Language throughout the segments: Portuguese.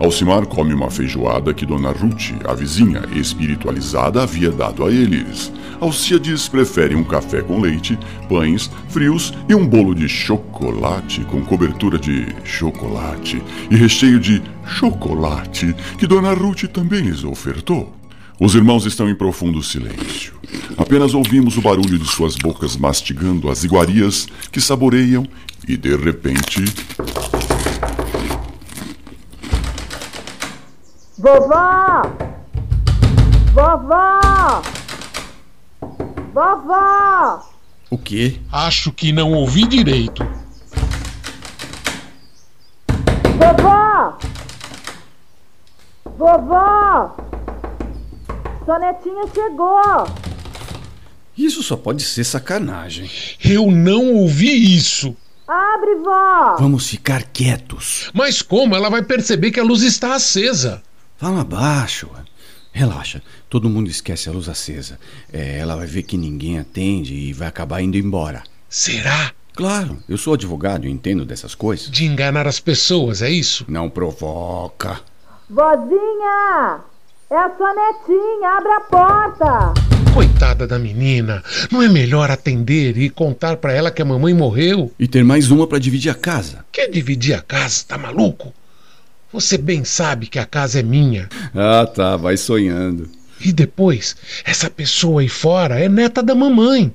Alcimar come uma feijoada que Dona Ruth, a vizinha espiritualizada, havia dado a eles. Alcíades prefere um café com leite, pães frios e um bolo de chocolate com cobertura de chocolate e recheio de chocolate que Dona Ruth também lhes ofertou. Os irmãos estão em profundo silêncio. Apenas ouvimos o barulho de suas bocas mastigando as iguarias que saboreiam e, de repente. Vovó! Vovó! Vovó! O quê? Acho que não ouvi direito. Vovó! Vovó! Sua netinha chegou! Isso só pode ser sacanagem. Eu não ouvi isso. Abre, vó! Vamos ficar quietos. Mas como ela vai perceber que a luz está acesa? Fala baixo. Relaxa, todo mundo esquece a luz acesa. É, ela vai ver que ninguém atende e vai acabar indo embora. Será? Claro, eu sou advogado e entendo dessas coisas. De enganar as pessoas, é isso? Não provoca. Vozinha! É a sua netinha, abre a porta! Coitada da menina. Não é melhor atender e contar pra ela que a mamãe morreu? E ter mais uma pra dividir a casa. Quer dividir a casa? Tá maluco? Você bem sabe que a casa é minha. Ah, tá, vai sonhando. E depois, essa pessoa aí fora é neta da mamãe.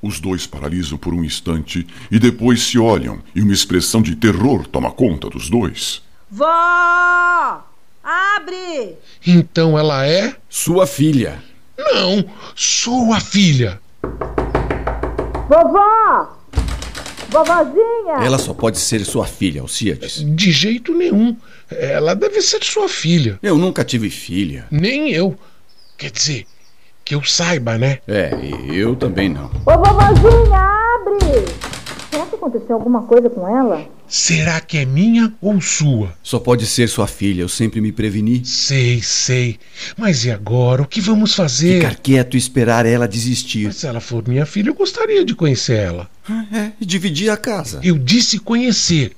Os dois paralisam por um instante e depois se olham e uma expressão de terror toma conta dos dois. Vó! Abre! Então ela é? Sua filha. Não, sua filha. Vovó! Vovozinha! Ela só pode ser sua filha, Alcíades. De jeito nenhum. Ela deve ser sua filha. Eu nunca tive filha. Nem eu. Quer dizer, que eu saiba, né? É, eu também não. Ô, vovozinha, abre! Será que aconteceu alguma coisa com ela? Será que é minha ou sua? Só pode ser sua filha, eu sempre me preveni. Sei, sei. Mas e agora? O que vamos fazer? Ficar quieto e esperar ela desistir. Mas se ela for minha filha, eu gostaria de conhecer ela. É, e dividir a casa. Eu disse conhecer.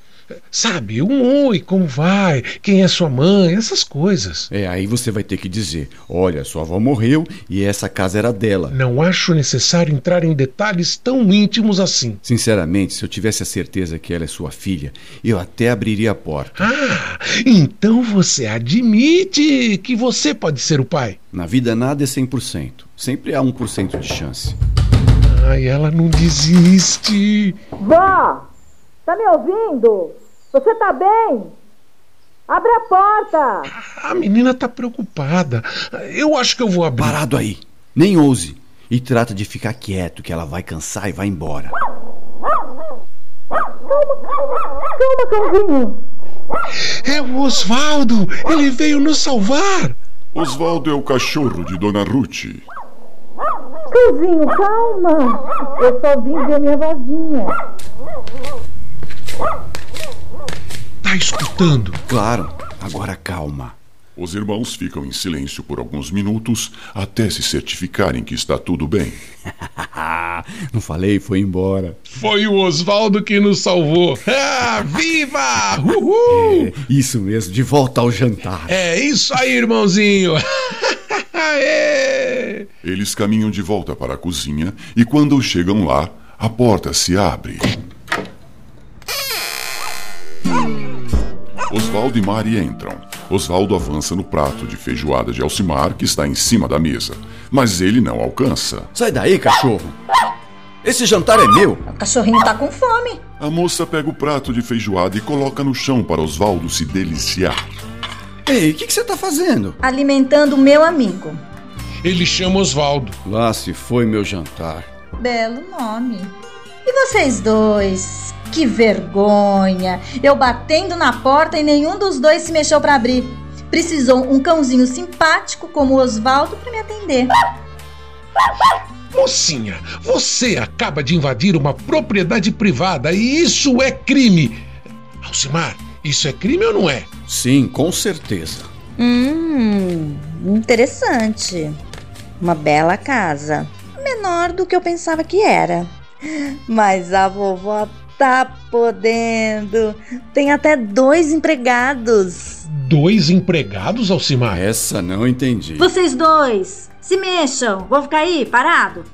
Sabe, um oi, como vai? Quem é sua mãe? Essas coisas. É, aí você vai ter que dizer: olha, sua avó morreu e essa casa era dela. Não acho necessário entrar em detalhes tão íntimos assim. Sinceramente, se eu tivesse a certeza que ela é sua filha, eu até abriria a porta. Ah, então você admite que você pode ser o pai? Na vida nada é 100%. Sempre há 1% de chance. Ai, ela não desiste. Vó! Tá me ouvindo? Você tá bem? Abre a porta! A menina tá preocupada. Eu acho que eu vou abrir. Parado aí. Nem ouse. E trata de ficar quieto, que ela vai cansar e vai embora. Calma, cãozinho! É o Osvaldo! Ele veio nos salvar! Osvaldo é o cachorro de Dona Ruth. Cãozinho, calma! Eu só vim ver minha vozinha. Tá escutando? Claro. Agora calma. Os irmãos ficam em silêncio por alguns minutos até se certificarem que está tudo bem. Não falei, foi embora. Foi o Osvaldo que nos salvou. Ah, viva! Uhul! É, isso mesmo, de volta ao jantar. É isso aí, irmãozinho. Aê! Eles caminham de volta para a cozinha e quando chegam lá, a porta se abre. Osvaldo e Mari entram. Osvaldo avança no prato de feijoada de Alcimar que está em cima da mesa, mas ele não alcança. Sai daí, cachorro. Esse jantar é meu. O cachorrinho tá com fome. A moça pega o prato de feijoada e coloca no chão para Osvaldo se deliciar. Ei, o que, que você tá fazendo? Alimentando o meu amigo. Ele chama Osvaldo. Lá se foi meu jantar. Belo nome. E vocês dois? Que vergonha! Eu batendo na porta e nenhum dos dois se mexeu para abrir. Precisou um cãozinho simpático como o Oswaldo para me atender. Mocinha, você acaba de invadir uma propriedade privada e isso é crime. Alcimar, isso é crime ou não é? Sim, com certeza. Hum, interessante. Uma bela casa. Menor do que eu pensava que era. Mas a vovó tá podendo. Tem até dois empregados. Dois empregados, Alcimar? Essa não entendi. Vocês dois, se mexam. Vou ficar aí, parado.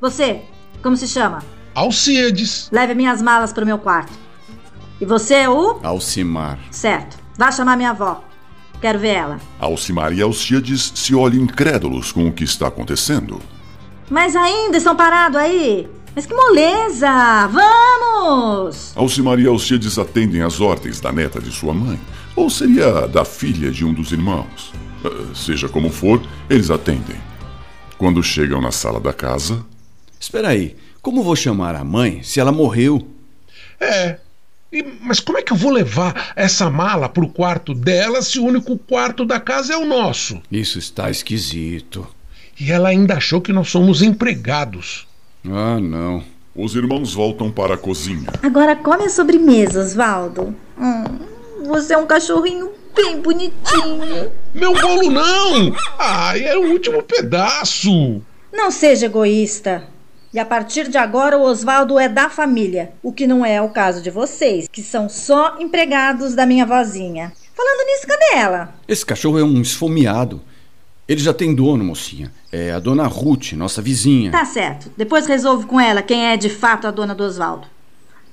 Você, como se chama? Alcides. Leve minhas malas pro meu quarto. E você, o? Alcimar. Certo. Vá chamar minha avó. Quero ver ela. Alcimar e Alcíades se olham incrédulos com o que está acontecendo. Mas ainda estão parados aí? Mas que moleza! Vamos! Alcimar e Alcíades atendem às ordens da neta de sua mãe, ou seria da filha de um dos irmãos. Ah, Seja como for, eles atendem. Quando chegam na sala da casa, Espera aí, como vou chamar a mãe se ela morreu? É. E- mas como é que eu vou levar essa mala pro quarto dela se o único quarto da casa é o nosso? Isso está esquisito. E ela ainda achou que nós somos empregados. Ah, não. os irmãos voltam para a cozinha. Agora come a sobremesa, Oswaldo. Hum, você é um cachorrinho bem bonitinho. Meu bolo não! Ai, é o último pedaço! Não seja egoísta. E a partir de agora o Oswaldo é da família, o que não é o caso de vocês, que são só empregados da minha vozinha. Falando nisso, cadê ela? Esse cachorro é um esfomeado. Ele já tem dono, mocinha. É a dona Ruth, nossa vizinha. Tá certo. Depois resolvo com ela quem é de fato a dona do Oswaldo.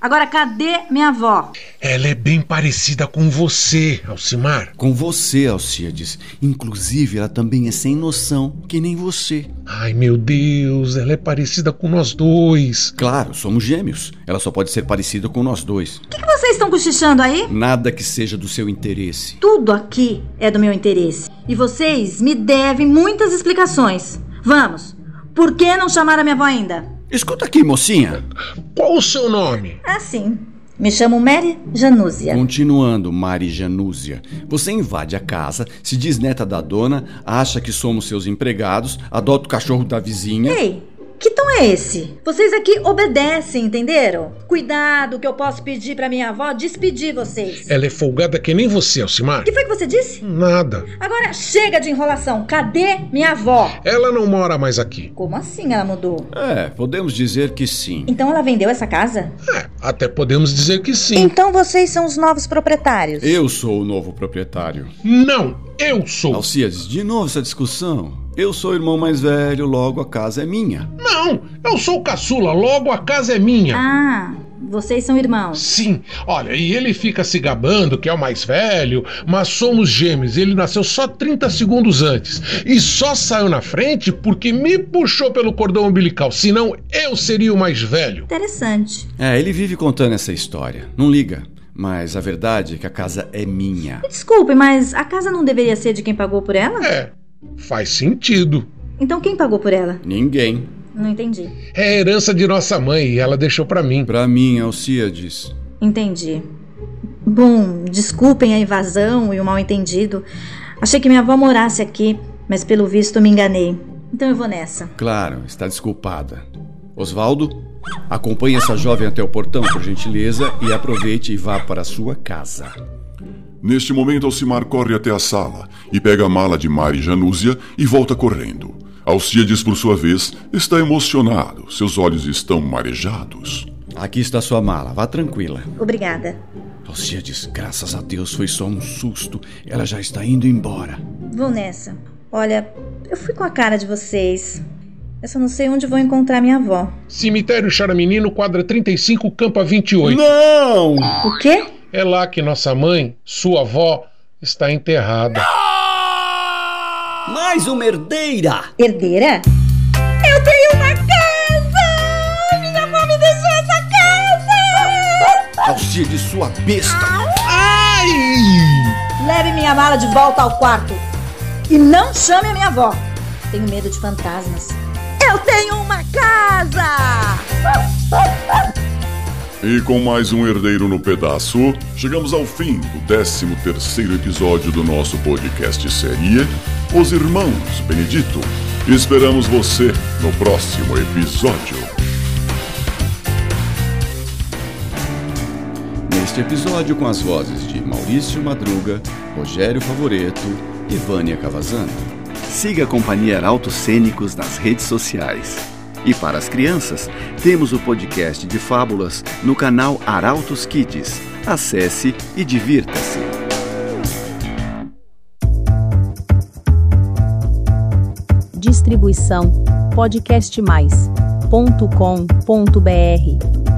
Agora cadê minha avó? Ela é bem parecida com você, Alcimar. Com você, Alcíades. Inclusive, ela também é sem noção, que nem você. Ai, meu Deus, ela é parecida com nós dois. Claro, somos gêmeos. Ela só pode ser parecida com nós dois. O que, que vocês estão cochichando aí? Nada que seja do seu interesse. Tudo aqui é do meu interesse. E vocês me devem muitas explicações. Vamos. Por que não chamaram a minha avó ainda? Escuta aqui, mocinha. Qual o seu nome? Ah, sim. Me chamo Mary Janúzia. Continuando, Mari Janúzia. Você invade a casa, se diz neta da dona, acha que somos seus empregados, adota o cachorro da vizinha. Ei, que tom é esse? Vocês aqui obedecem, entenderam? Cuidado que eu posso pedir pra minha avó despedir vocês. Ela é folgada que nem você, Alcimar. O que foi que você disse? Nada. Agora chega de enrolação. Cadê minha avó? Ela não mora mais aqui. Como assim ela mudou? É, podemos dizer que sim. Então ela vendeu essa casa? É, até podemos dizer que sim. Então vocês são os novos proprietários. Eu sou o novo proprietário. Não, eu sou. Alciades, de novo essa discussão. Eu sou o irmão mais velho, logo a casa é minha. Não, eu sou o caçula, logo a casa é minha. Ah, vocês são irmãos. Sim, olha, e ele fica se gabando que é o mais velho, mas somos gêmeos. Ele nasceu só 30 segundos antes. E só saiu na frente porque me puxou pelo cordão umbilical. Senão eu seria o mais velho. Interessante. É, ele vive contando essa história. Não liga. Mas a verdade é que a casa é minha. Desculpe, mas a casa não deveria ser de quem pagou por ela? É, faz sentido. Então quem pagou por ela? Ninguém. Não entendi. É a herança de nossa mãe e ela deixou pra mim. Pra mim, Alciades. Entendi. Bom, desculpem a invasão e o mal-entendido. Achei que minha avó morasse aqui, mas pelo visto me enganei. Então eu vou nessa. Claro, está desculpada. Osvaldo, acompanhe essa jovem até o portão, por gentileza, e aproveite e vá para a sua casa. Neste momento, Alcimar corre até a sala e pega a mala de Mari Janúzia e volta correndo. Alcíades, por sua vez, está emocionado. Seus olhos estão marejados. Aqui está sua mala, vá tranquila. Obrigada. Alciades, graças a Deus foi só um susto. Ela já está indo embora. Vou nessa. Olha, eu fui com a cara de vocês. Eu só não sei onde vou encontrar minha avó. Cemitério Charamenino, quadra 35, campa 28. Não! O quê? É lá que nossa mãe, sua avó, está enterrada. Mais uma herdeira! Herdeira? Eu tenho uma casa! Minha avó me deixou essa casa! Alcides, sua besta! Ai! Leve minha mala de volta ao quarto. E não chame a minha avó. Tenho medo de fantasmas. Eu tenho uma casa! E com mais um herdeiro no pedaço, chegamos ao fim do 13 terceiro episódio do nosso podcast série Os Irmãos Benedito. Esperamos você no próximo episódio. Neste episódio com as vozes de Maurício Madruga, Rogério Favoreto e Vânia Cavazano. Siga a Companhia Arautos Cênicos nas redes sociais. E para as crianças, temos o podcast de fábulas no canal Arautos Kids. Acesse e divirta-se. Distribuição podcastmais.com.br